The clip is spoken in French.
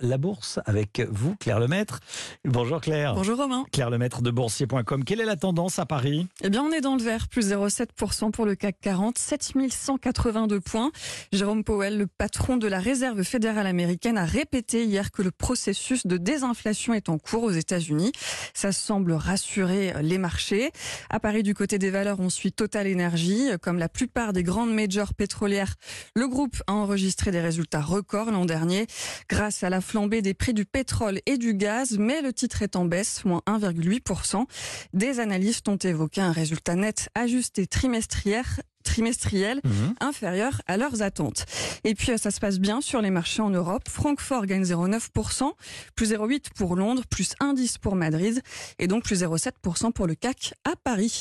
la bourse avec vous, Claire Lemaître. Bonjour Claire. Bonjour Romain. Claire Lemaître de boursier.com. Quelle est la tendance à Paris? Eh bien, on est dans le vert, plus 0,7% pour le CAC 40, 7182 points. Jérôme Powell, le patron de la réserve fédérale américaine, a répété hier que le processus de désinflation est en cours aux États-Unis. Ça semble rassurer les marchés. À Paris, du côté des valeurs, on suit Total Energy. Comme la plupart des grandes majors pétrolières, le groupe a enregistré des résultats records l'an dernier grâce à la flambée des prix du pétrole et du gaz, mais le titre est en baisse, moins 1,8%. Des analystes ont évoqué un résultat net ajusté trimestriel trimestriel Mhm. inférieur à leurs attentes. Et puis ça se passe bien sur les marchés en Europe. Francfort gagne 0,9%, plus 0,8 pour Londres, plus 1,10 pour Madrid et donc plus 0,7% pour le CAC à Paris.